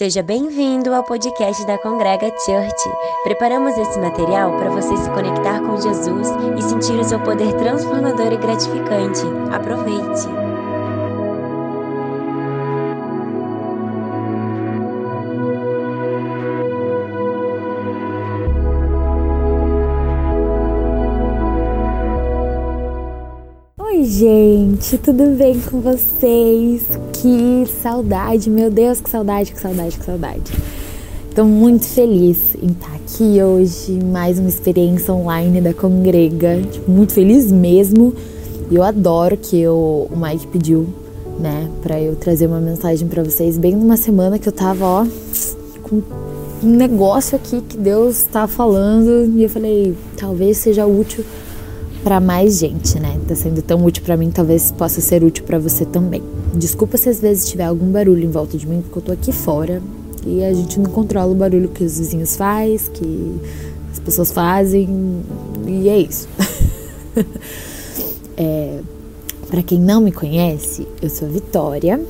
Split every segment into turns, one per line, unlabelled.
Seja bem-vindo ao podcast da Congrega Church. Preparamos esse material para você se conectar com Jesus e sentir o seu poder transformador e gratificante. Aproveite!
Gente, tudo bem com vocês? Que saudade, meu Deus, que saudade, que saudade, que saudade. Estou muito feliz em estar aqui hoje, mais uma experiência online da Congrega, tipo, muito feliz mesmo. Eu adoro que eu, o Mike pediu, né, para eu trazer uma mensagem para vocês bem numa semana que eu tava, ó, com um negócio aqui que Deus tá falando e eu falei, talvez seja útil para mais gente, né? Tá sendo tão útil para mim, talvez possa ser útil para você também. Desculpa se às vezes tiver algum barulho em volta de mim, porque eu tô aqui fora e a gente não controla o barulho que os vizinhos faz, que as pessoas fazem e é isso. é, para quem não me conhece, eu sou a Vitória.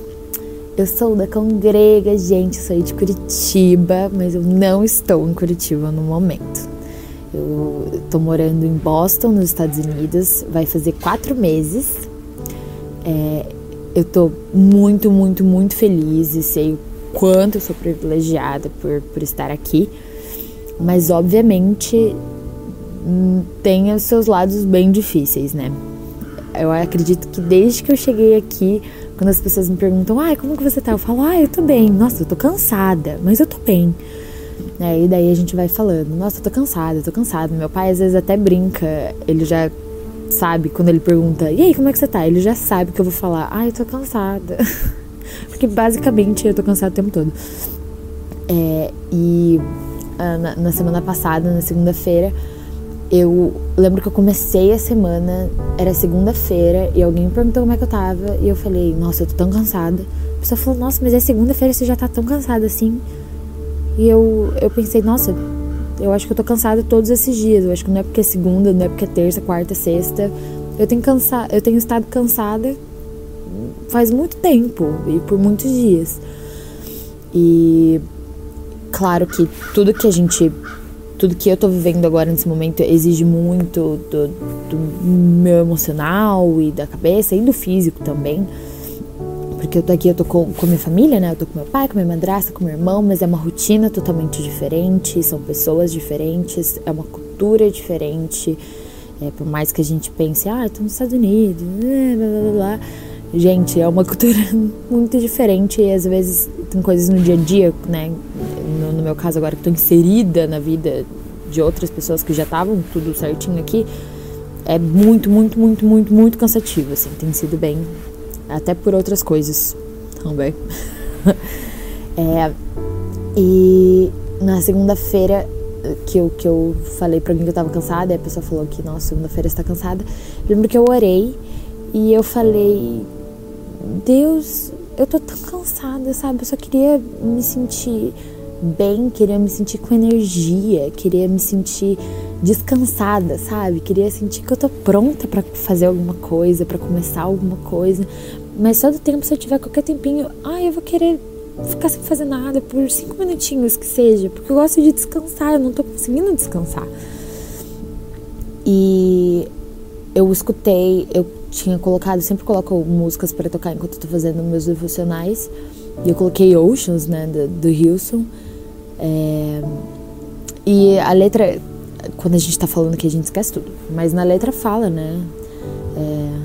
Eu sou da Congrega, gente, eu sou de Curitiba, mas eu não estou em Curitiba no momento. Eu tô morando em Boston, nos Estados Unidos, vai fazer quatro meses. É, eu tô muito, muito, muito feliz e sei o quanto eu sou privilegiada por, por estar aqui, mas obviamente hum, tem os seus lados bem difíceis, né? Eu acredito que desde que eu cheguei aqui, quando as pessoas me perguntam, ai, como que você tá? Eu falo, ah, eu tô bem. Nossa, eu tô cansada, mas eu tô bem. É, e daí a gente vai falando, nossa, eu tô cansada, tô cansada. Meu pai às vezes até brinca, ele já sabe, quando ele pergunta, e aí, como é que você tá? Ele já sabe que eu vou falar, ah, eu tô cansada. Porque basicamente eu tô cansada o tempo todo. É, e ah, na, na semana passada, na segunda-feira, eu lembro que eu comecei a semana, era segunda-feira, e alguém me perguntou como é que eu tava, e eu falei, nossa, eu tô tão cansada. A pessoa falou, nossa, mas é segunda-feira, você já tá tão cansada assim. E eu, eu pensei, nossa, eu acho que eu tô cansada todos esses dias. Eu acho que não é porque é segunda, não é porque é terça, quarta, sexta. Eu tenho, cansa eu tenho estado cansada faz muito tempo e por muitos dias. E claro que tudo que a gente. Tudo que eu tô vivendo agora nesse momento exige muito do, do meu emocional e da cabeça e do físico também porque eu tô aqui, eu tô com, com minha família, né? Eu tô com meu pai, com minha madrasta, com meu irmão, mas é uma rotina totalmente diferente, são pessoas diferentes, é uma cultura diferente. É, por mais que a gente pense, ah, eu tô nos Estados Unidos, né, blá blá blá. Gente, é uma cultura muito diferente e às vezes tem coisas no dia a dia, né? No, no meu caso agora que tô inserida na vida de outras pessoas que já estavam tudo certinho aqui, é muito, muito, muito, muito, muito cansativo, assim, tem sido bem até por outras coisas também. é, e na segunda-feira que eu, que eu falei pra alguém que eu tava cansada, e a pessoa falou que, nossa, segunda-feira está cansada. Eu lembro que eu orei e eu falei, Deus, eu tô tão cansada, sabe? Eu só queria me sentir bem, queria me sentir com energia, queria me sentir descansada, sabe? Queria sentir que eu tô pronta para fazer alguma coisa, para começar alguma coisa. Mas todo tempo, se eu tiver qualquer tempinho, ai, eu vou querer ficar sem fazer nada por cinco minutinhos que seja, porque eu gosto de descansar, eu não tô conseguindo descansar. E eu escutei, eu tinha colocado, sempre coloco músicas para tocar enquanto eu tô fazendo meus devocionais. E eu coloquei Oceans, né, do, do Hilson. É, e a letra, quando a gente tá falando que a gente esquece tudo, mas na letra fala, né? É,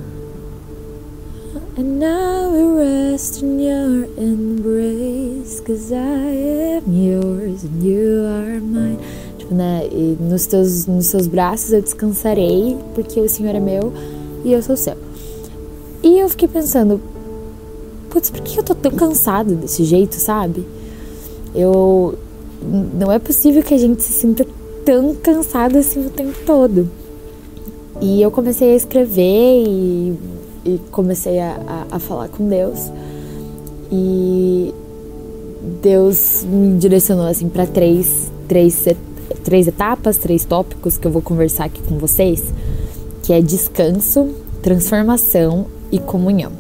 And now we rest in your embrace, cause I am yours and you are mine. Tipo, né? E nos teus, nos seus braços eu descansarei, porque o Senhor é meu e eu sou seu. E eu fiquei pensando, putz, por que eu tô tão cansado desse jeito, sabe? Eu. Não é possível que a gente se sinta tão cansado assim o tempo todo. E eu comecei a escrever e e comecei a, a, a falar com Deus. E Deus me direcionou assim para três, três, três etapas, três tópicos que eu vou conversar aqui com vocês, que é descanso, transformação e comunhão.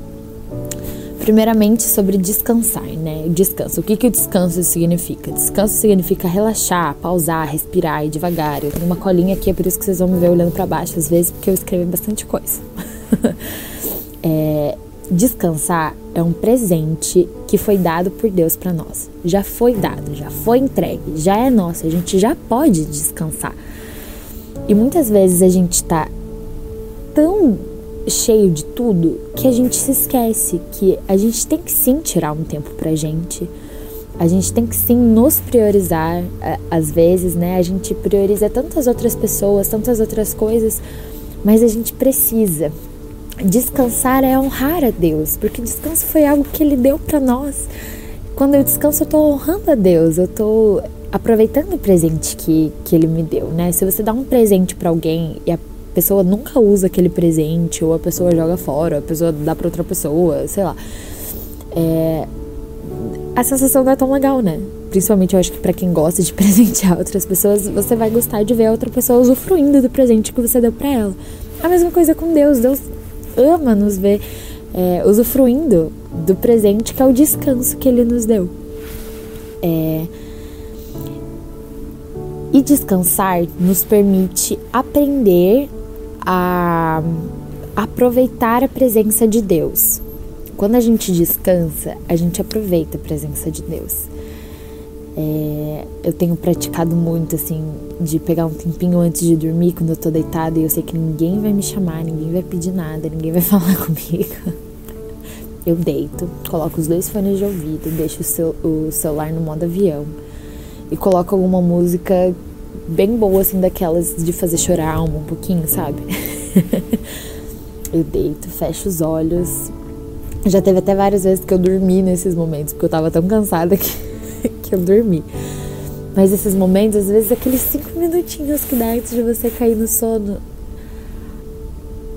primeiramente sobre descansar, né? Descanso. O que, que o descanso significa? Descanso significa relaxar, pausar, respirar e devagar. Eu tenho uma colinha aqui, é por isso que vocês vão me ver olhando para baixo às vezes, porque eu escrevi bastante coisa. é, descansar é um presente que foi dado por Deus para nós. Já foi dado, já foi entregue, já é nosso. A gente já pode descansar. E muitas vezes a gente tá tão cheio de tudo que a gente se esquece que a gente tem que sim tirar um tempo pra gente. A gente tem que sim nos priorizar, às vezes, né? A gente prioriza tantas outras pessoas, tantas outras coisas, mas a gente precisa. Descansar é honrar a Deus, porque descanso foi algo que Ele deu para nós. Quando eu descanso, eu tô honrando a Deus, eu tô aproveitando o presente que, que Ele me deu, né? Se você dá um presente para alguém e a pessoa nunca usa aquele presente, ou a pessoa joga fora, ou a pessoa dá para outra pessoa, sei lá. É, a sensação não é tão legal, né? Principalmente eu acho que para quem gosta de presentear outras pessoas, você vai gostar de ver a outra pessoa usufruindo do presente que você deu para ela. A mesma coisa com Deus. Deus ama nos ver é, usufruindo do presente que é o descanso que Ele nos deu. É, e descansar nos permite aprender a aproveitar a presença de Deus. Quando a gente descansa, a gente aproveita a presença de Deus. É, eu tenho praticado muito assim de pegar um tempinho antes de dormir quando eu tô deitada e eu sei que ninguém vai me chamar, ninguém vai pedir nada, ninguém vai falar comigo. Eu deito, coloco os dois fones de ouvido, deixo o, o celular no modo avião e coloco alguma música bem boa, assim, daquelas de fazer chorar a alma um pouquinho, sabe? eu deito, fecho os olhos. Já teve até várias vezes que eu dormi nesses momentos, porque eu tava tão cansada que, que eu dormi. Mas esses momentos, às vezes, aqueles cinco minutinhos que dá antes de você cair no sono,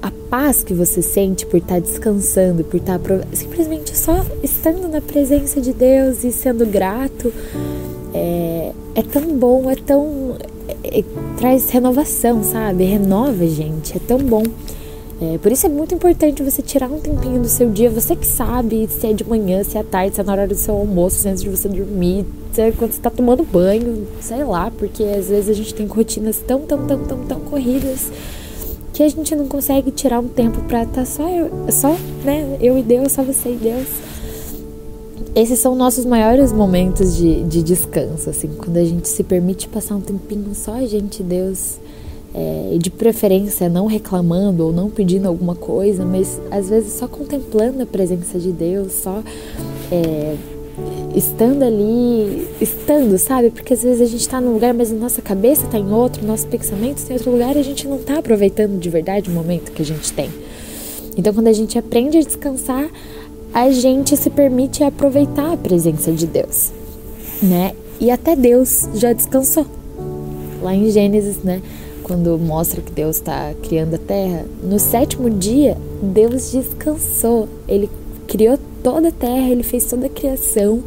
a paz que você sente por estar tá descansando, por estar tá simplesmente só estando na presença de Deus e sendo grato, é, é tão bom, é tão é, traz renovação, sabe? Renova, gente. É tão bom. É, por isso é muito importante você tirar um tempinho do seu dia. Você que sabe se é de manhã, se é à tarde, se é na hora do seu almoço, se é antes de você dormir, se é quando você tá tomando banho, sei lá, porque às vezes a gente tem rotinas tão, tão, tão, tão, tão corridas que a gente não consegue tirar um tempo pra estar tá só eu, só, né, eu e Deus, só você e Deus esses são nossos maiores momentos de, de descanso, assim, quando a gente se permite passar um tempinho só a gente, Deus, é, de preferência não reclamando ou não pedindo alguma coisa, mas às vezes só contemplando a presença de Deus, só é, estando ali, estando, sabe? Porque às vezes a gente está num lugar, mas a nossa cabeça está em outro, nossos pensamentos estão em outro lugar e a gente não está aproveitando de verdade o momento que a gente tem. Então, quando a gente aprende a descansar, a gente se permite aproveitar a presença de Deus, né? E até Deus já descansou. Lá em Gênesis, né? Quando mostra que Deus está criando a terra, no sétimo dia, Deus descansou. Ele criou toda a terra, ele fez toda a criação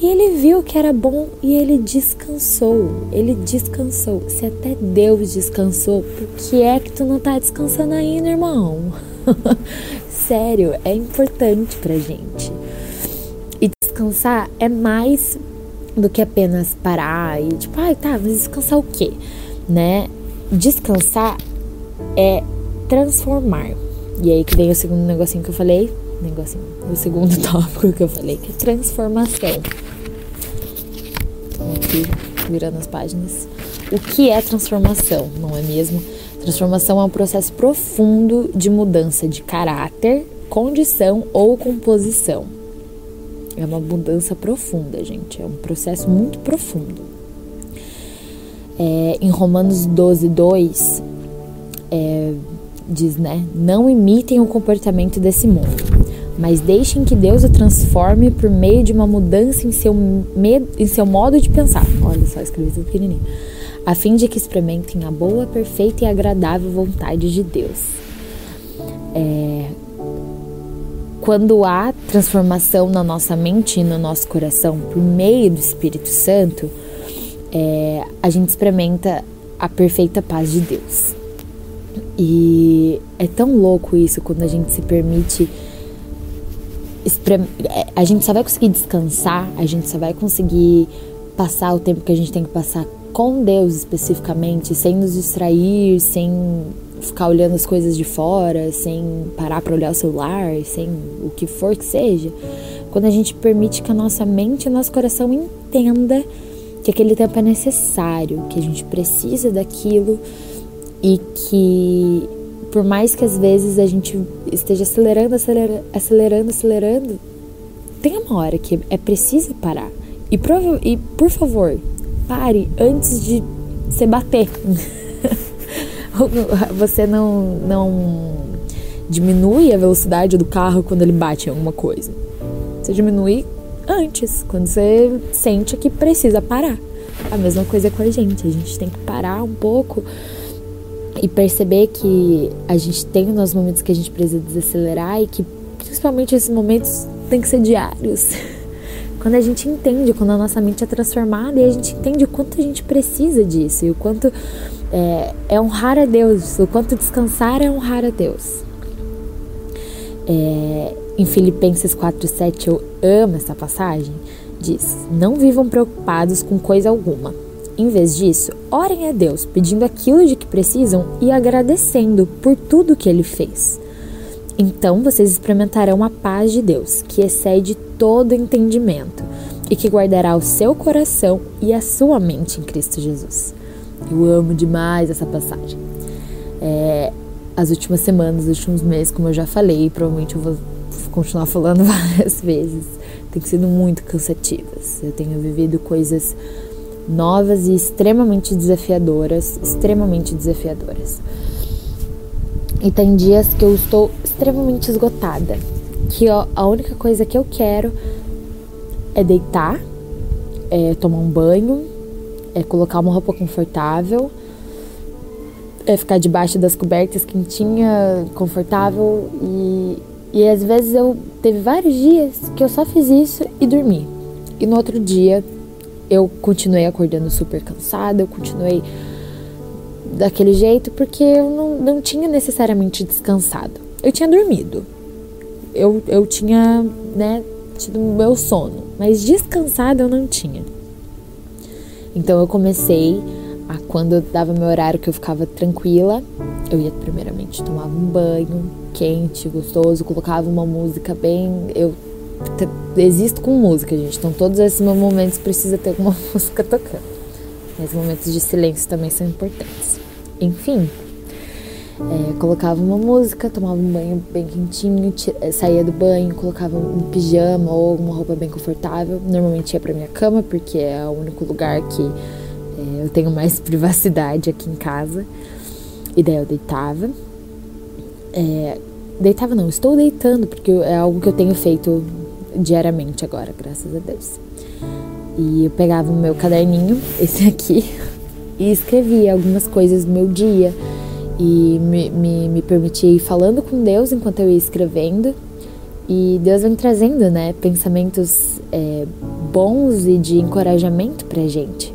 e ele viu que era bom e ele descansou. Ele descansou. Se até Deus descansou, por que é que tu não tá descansando ainda, irmão? sério, é importante pra gente. E descansar é mais do que apenas parar e tipo, ai, ah, tá, mas descansar o quê? Né? Descansar é transformar. E aí que vem o segundo negocinho que eu falei, negocinho, o segundo tópico que eu falei, que é transformação. Aqui, virando as páginas. O que é transformação, não é mesmo? Transformação é um processo profundo de mudança de caráter, condição ou composição. É uma mudança profunda, gente. É um processo muito profundo. É, em Romanos 12, 2, é, diz, né? Não imitem o comportamento desse mundo, mas deixem que Deus o transforme por meio de uma mudança em seu, em seu modo de pensar. Olha só, escrevi tudo pequenininho a fim de que experimentem a boa, perfeita e agradável vontade de Deus. É, quando há transformação na nossa mente e no nosso coração por meio do Espírito Santo, é, a gente experimenta a perfeita paz de Deus. E é tão louco isso quando a gente se permite é, a gente só vai conseguir descansar, a gente só vai conseguir passar o tempo que a gente tem que passar com Deus especificamente, sem nos distrair, sem ficar olhando as coisas de fora, sem parar para olhar o celular, sem o que for que seja. Quando a gente permite que a nossa mente e o nosso coração entenda que aquele tempo é necessário, que a gente precisa daquilo e que por mais que às vezes a gente esteja acelerando, acelerando, acelerando, acelerando, tem uma hora que é preciso parar. E, e por favor, pare antes de você bater. você não, não diminui a velocidade do carro quando ele bate em alguma coisa. Você diminui antes, quando você sente que precisa parar. A mesma coisa com a gente. A gente tem que parar um pouco e perceber que a gente tem os nossos momentos que a gente precisa desacelerar e que principalmente esses momentos têm que ser diários. Quando a gente entende, quando a nossa mente é transformada e a gente entende o quanto a gente precisa disso e o quanto é, é honrar a Deus, o quanto descansar é honrar a Deus. É, em Filipenses 4,7 eu amo essa passagem. Diz: Não vivam preocupados com coisa alguma em vez disso, orem a Deus pedindo aquilo de que precisam e agradecendo por tudo que Ele fez. Então vocês experimentarão a paz de Deus, que excede todo entendimento e que guardará o seu coração e a sua mente em Cristo Jesus. Eu amo demais essa passagem. É, as últimas semanas, os últimos meses, como eu já falei, provavelmente eu vou continuar falando várias vezes, tem sido muito cansativas. Eu tenho vivido coisas novas e extremamente desafiadoras, extremamente desafiadoras. E tem dias que eu estou extremamente esgotada, que ó, a única coisa que eu quero é deitar, é tomar um banho, é colocar uma roupa confortável, é ficar debaixo das cobertas quentinha, confortável e, e às vezes eu teve vários dias que eu só fiz isso e dormi. E no outro dia eu continuei acordando super cansada, eu continuei daquele jeito porque eu não, não tinha necessariamente descansado. Eu tinha dormido. Eu, eu tinha, né, tido meu sono, mas descansada eu não tinha. Então eu comecei a quando dava meu horário que eu ficava tranquila, eu ia primeiramente tomava um banho quente, gostoso, colocava uma música bem, eu existo com música, gente. Então, todos esses momentos precisa ter alguma música tocando. Mas momentos de silêncio também são importantes. Enfim, é, colocava uma música, tomava um banho bem quentinho, é, saía do banho, colocava um pijama ou uma roupa bem confortável. Normalmente ia para minha cama, porque é o único lugar que é, eu tenho mais privacidade aqui em casa. E daí eu deitava. É, deitava não, estou deitando, porque é algo que eu tenho feito diariamente agora, graças a Deus. E eu pegava o meu caderninho, esse aqui, e escrevia algumas coisas do meu dia. E me, me, me permitia ir falando com Deus enquanto eu ia escrevendo. E Deus vem trazendo, né, pensamentos é, bons e de encorajamento pra gente.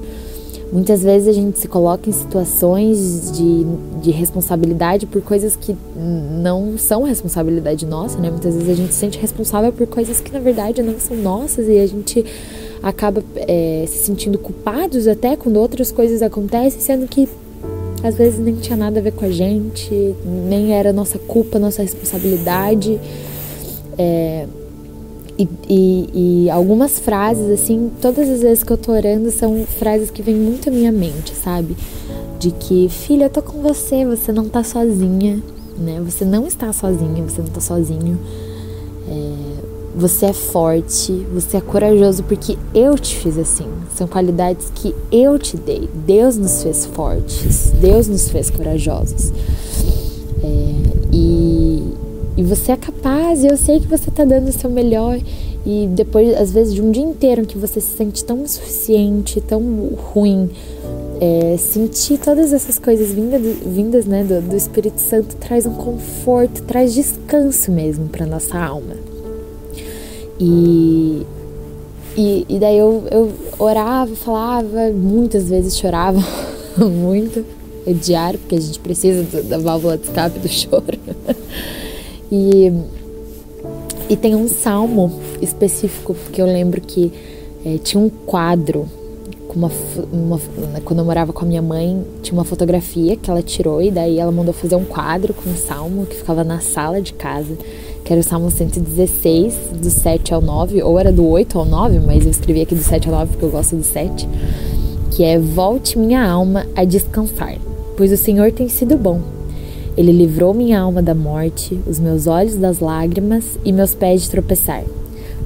Muitas vezes a gente se coloca em situações de, de responsabilidade por coisas que não são responsabilidade nossa, né? Muitas vezes a gente se sente responsável por coisas que na verdade não são nossas e a gente acaba é, se sentindo culpados até quando outras coisas acontecem, sendo que às vezes nem tinha nada a ver com a gente, nem era nossa culpa, nossa responsabilidade. É, e, e, e, algumas frases, assim, todas as vezes que eu tô orando são frases que vêm muito à minha mente, sabe? De que, filha, eu tô com você, você não tá sozinha, né? Você não está sozinha, você não tá sozinho. É, você é forte, você é corajoso porque eu te fiz assim. São qualidades que eu te dei. Deus nos fez fortes, Deus nos fez corajosos. É, e, e você é capaz, e eu sei que você está dando o seu melhor. E depois, às vezes, de um dia inteiro que você se sente tão insuficiente, tão ruim, é, sentir todas essas coisas vindas, vindas né, do, do Espírito Santo traz um conforto, traz descanso mesmo para nossa alma. E, e, e, daí eu, eu orava, falava, muitas vezes chorava muito, é diário, porque a gente precisa da válvula de escape do choro. E, E tem um salmo específico, porque eu lembro que é, tinha um quadro uma, uma, quando eu morava com a minha mãe, tinha uma fotografia que ela tirou e daí ela mandou fazer um quadro com um salmo que ficava na sala de casa, que era o Salmo 116, do 7 ao 9, ou era do 8 ao 9, mas eu escrevi aqui do 7 ao 9 porque eu gosto do 7, que é Volte minha alma a descansar, pois o Senhor tem sido bom. Ele livrou minha alma da morte, os meus olhos das lágrimas e meus pés de tropeçar.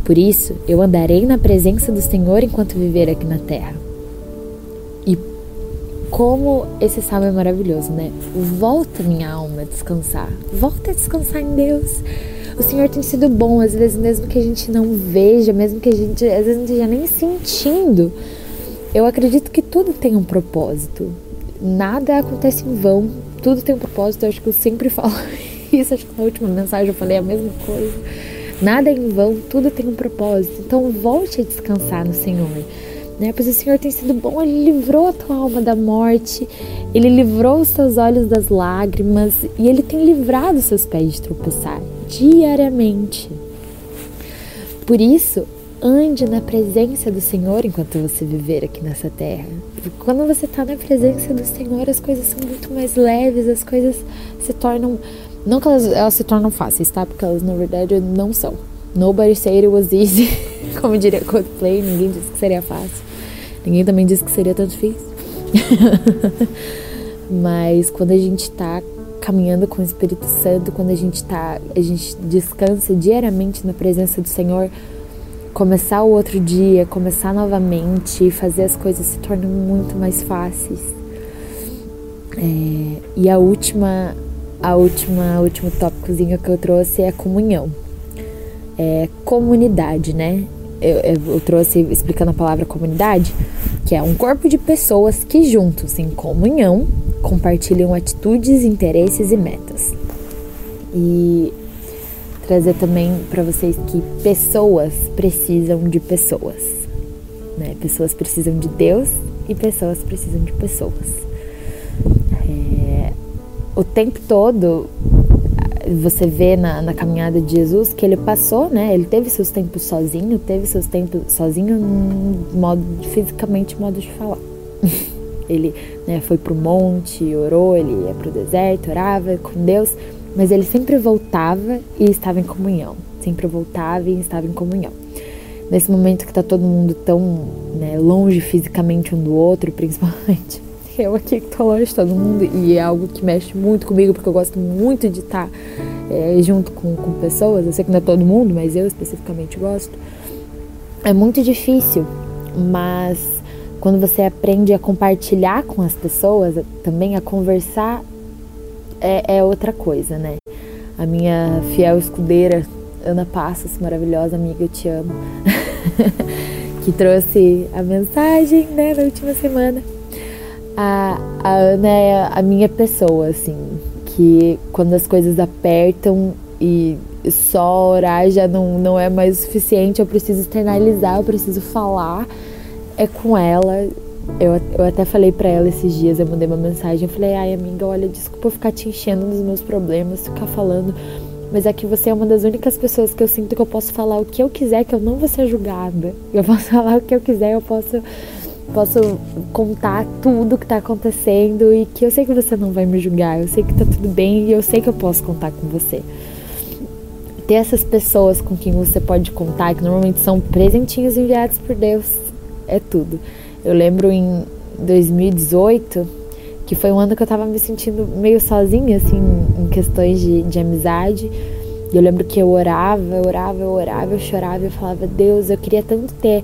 Por isso, eu andarei na presença do Senhor enquanto viver aqui na terra como esse salmo é maravilhoso, né? Volta minha alma a descansar. Volta a descansar em Deus. O Senhor tem sido bom, às vezes mesmo que a gente não veja, mesmo que a gente às vezes não esteja nem sentindo. Eu acredito que tudo tem um propósito. Nada acontece em vão. Tudo tem um propósito. Eu acho que eu sempre falo isso. Acho que na última mensagem eu falei a mesma coisa. Nada é em vão, tudo tem um propósito. Então volte a descansar no Senhor né? Pois o Senhor tem sido bom, Ele livrou a tua alma da morte, Ele livrou os teus olhos das lágrimas e Ele tem livrado os seus pés de tropeçar diariamente. Por isso, ande na presença do Senhor enquanto você viver aqui nessa terra. Quando você está na presença do Senhor, as coisas são muito mais leves, as coisas se tornam. Não que elas, elas se tornam fáceis, tá? Porque elas na verdade não são. Nobody said it was easy. Como diria Coldplay, ninguém disse que seria fácil. Ninguém também disse que seria tão difícil. Mas quando a gente está caminhando com o Espírito Santo, quando a gente tá, a gente descansa diariamente na presença do Senhor, começar o outro dia, começar novamente, fazer as coisas se tornam muito mais fáceis. É, e a última, a última, último tópicozinho que eu trouxe é a comunhão. É comunidade, né? eu, eu trouxe explicando a palavra comunidade, que é um corpo de pessoas que juntos, em comunhão, compartilham atitudes, interesses e metas. E trazer também para vocês que pessoas precisam de pessoas. Né? Pessoas precisam de Deus e pessoas precisam de pessoas. É, o tempo todo você vê na, na, caminhada de Jesus que ele passou, né? Ele teve seus tempos sozinho, teve seus tempos sozinho, modo fisicamente, modo de falar. ele né, foi pro monte, orou, ele ia pro deserto, orava com Deus, mas ele sempre voltava e estava em comunhão. Sempre voltava e estava em comunhão. Nesse momento que tá todo mundo tão né, longe fisicamente um do outro, principalmente eu aqui que tô longe de todo mundo e é algo que mexe muito comigo porque eu gosto muito de estar é, junto com, com pessoas. Eu sei que não é todo mundo, mas eu especificamente gosto. É muito difícil, mas quando você aprende a compartilhar com as pessoas, também a conversar, é, é outra coisa, né? A minha fiel escudeira, Ana Passos, maravilhosa amiga, eu te amo, que trouxe a mensagem né, na última semana a, a Ana é a minha pessoa, assim, que quando as coisas apertam e só orar já não, não é mais suficiente, eu preciso externalizar, eu preciso falar, é com ela. Eu, eu até falei para ela esses dias, eu mandei uma mensagem, eu falei, ai amiga, olha, desculpa ficar te enchendo dos meus problemas, ficar falando, mas é que você é uma das únicas pessoas que eu sinto que eu posso falar o que eu quiser, que eu não vou ser julgada. Eu posso falar o que eu quiser, eu posso posso contar tudo que tá acontecendo e que eu sei que você não vai me julgar, eu sei que tá tudo bem e eu sei que eu posso contar com você. Ter essas pessoas com quem você pode contar, que normalmente são presentinhos enviados por Deus, é tudo. Eu lembro em 2018, que foi um ano que eu tava me sentindo meio sozinha, assim, em questões de, de amizade. E eu lembro que eu orava, eu orava, eu orava, eu chorava, eu falava, Deus, eu queria tanto ter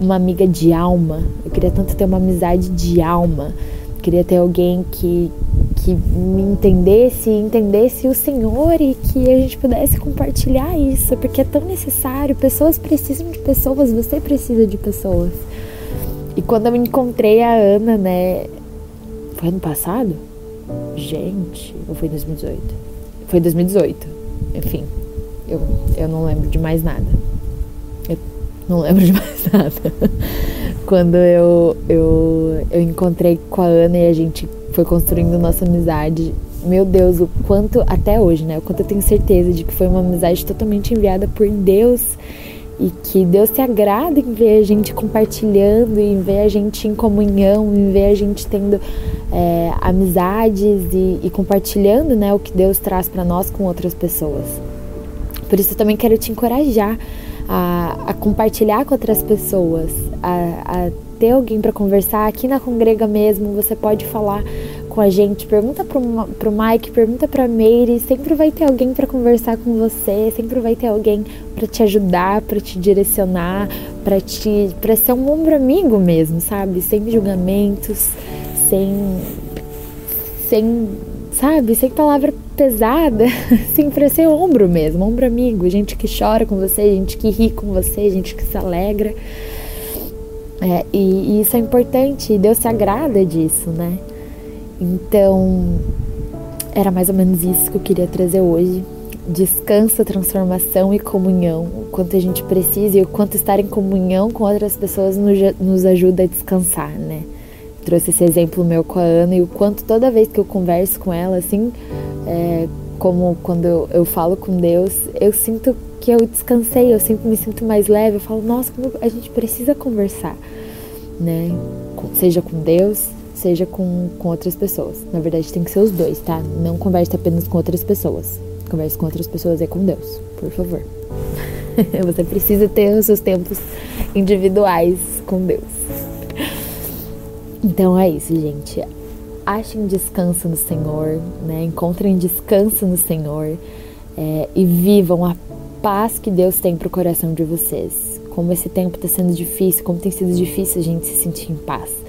uma amiga de alma. Eu queria tanto ter uma amizade de alma. Eu queria ter alguém que, que me entendesse entendesse o Senhor e que a gente pudesse compartilhar isso, porque é tão necessário. Pessoas precisam de pessoas, você precisa de pessoas. E quando eu encontrei a Ana, né? Foi ano passado? Gente, ou foi 2018? Foi 2018. Enfim, eu, eu não lembro de mais nada. Eu não lembro de mais nada. Quando eu, eu, eu encontrei com a Ana e a gente foi construindo nossa amizade, meu Deus, o quanto, até hoje, né? O quanto eu tenho certeza de que foi uma amizade totalmente enviada por Deus e que Deus se agrada em ver a gente compartilhando, em ver a gente em comunhão, em ver a gente tendo é, amizades e, e, compartilhando né, o que Deus traz para nós com outras pessoas. Por isso eu também quero te encorajar a, a compartilhar com outras pessoas, a, a ter alguém para conversar. Aqui na Congrega mesmo, você pode falar com a gente, pergunta pro, pro Mike, pergunta pra Meire, sempre vai ter alguém para conversar com você, sempre vai ter alguém para te ajudar, para te direcionar, para te para ser um ombro amigo mesmo, sabe? Sem julgamentos, sem sem, sabe, sem palavra pesada, assim, pra ser ombro mesmo, ombro amigo, gente que chora com você, gente que ri com você, gente que se alegra. É, e, e, isso é importante, Deus se agrada disso, né? Então, era mais ou menos isso que eu queria trazer hoje. Descanso, transformação e comunhão. O quanto a gente precisa e o quanto estar em comunhão com outras pessoas nos, nos ajuda a descansar, né? Trouxe esse exemplo meu com a Ana e o quanto toda vez que eu converso com ela, assim, é, como quando eu, eu falo com Deus, eu sinto que eu descansei, eu sempre me sinto mais leve. Eu falo, nossa, como a gente precisa conversar, né? Seja com Deus, seja com, com outras pessoas. Na verdade, tem que ser os dois, tá? Não converse apenas com outras pessoas. Converse com outras pessoas e com Deus, por favor. Você precisa ter os seus tempos individuais com Deus. Então é isso, gente. Achem descanso no Senhor, né? Encontrem descanso no Senhor é, e vivam a paz que Deus tem para o coração de vocês. Como esse tempo está sendo difícil, como tem sido difícil a gente se sentir em paz.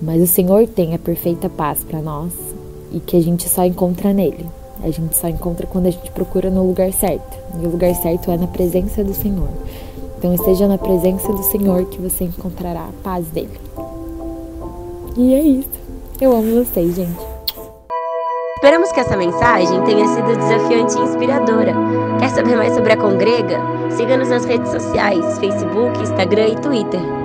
Mas o Senhor tem a perfeita paz para nós e que a gente só encontra nele. A gente só encontra quando a gente procura no lugar certo. E o lugar certo é na presença do Senhor. Então esteja na presença do Senhor que você encontrará a paz dele. E é isso. Eu amo vocês, gente.
Esperamos que essa mensagem tenha sido desafiante e inspiradora. Quer saber mais sobre a Congrega? Siga-nos nas redes sociais, Facebook, Instagram e Twitter.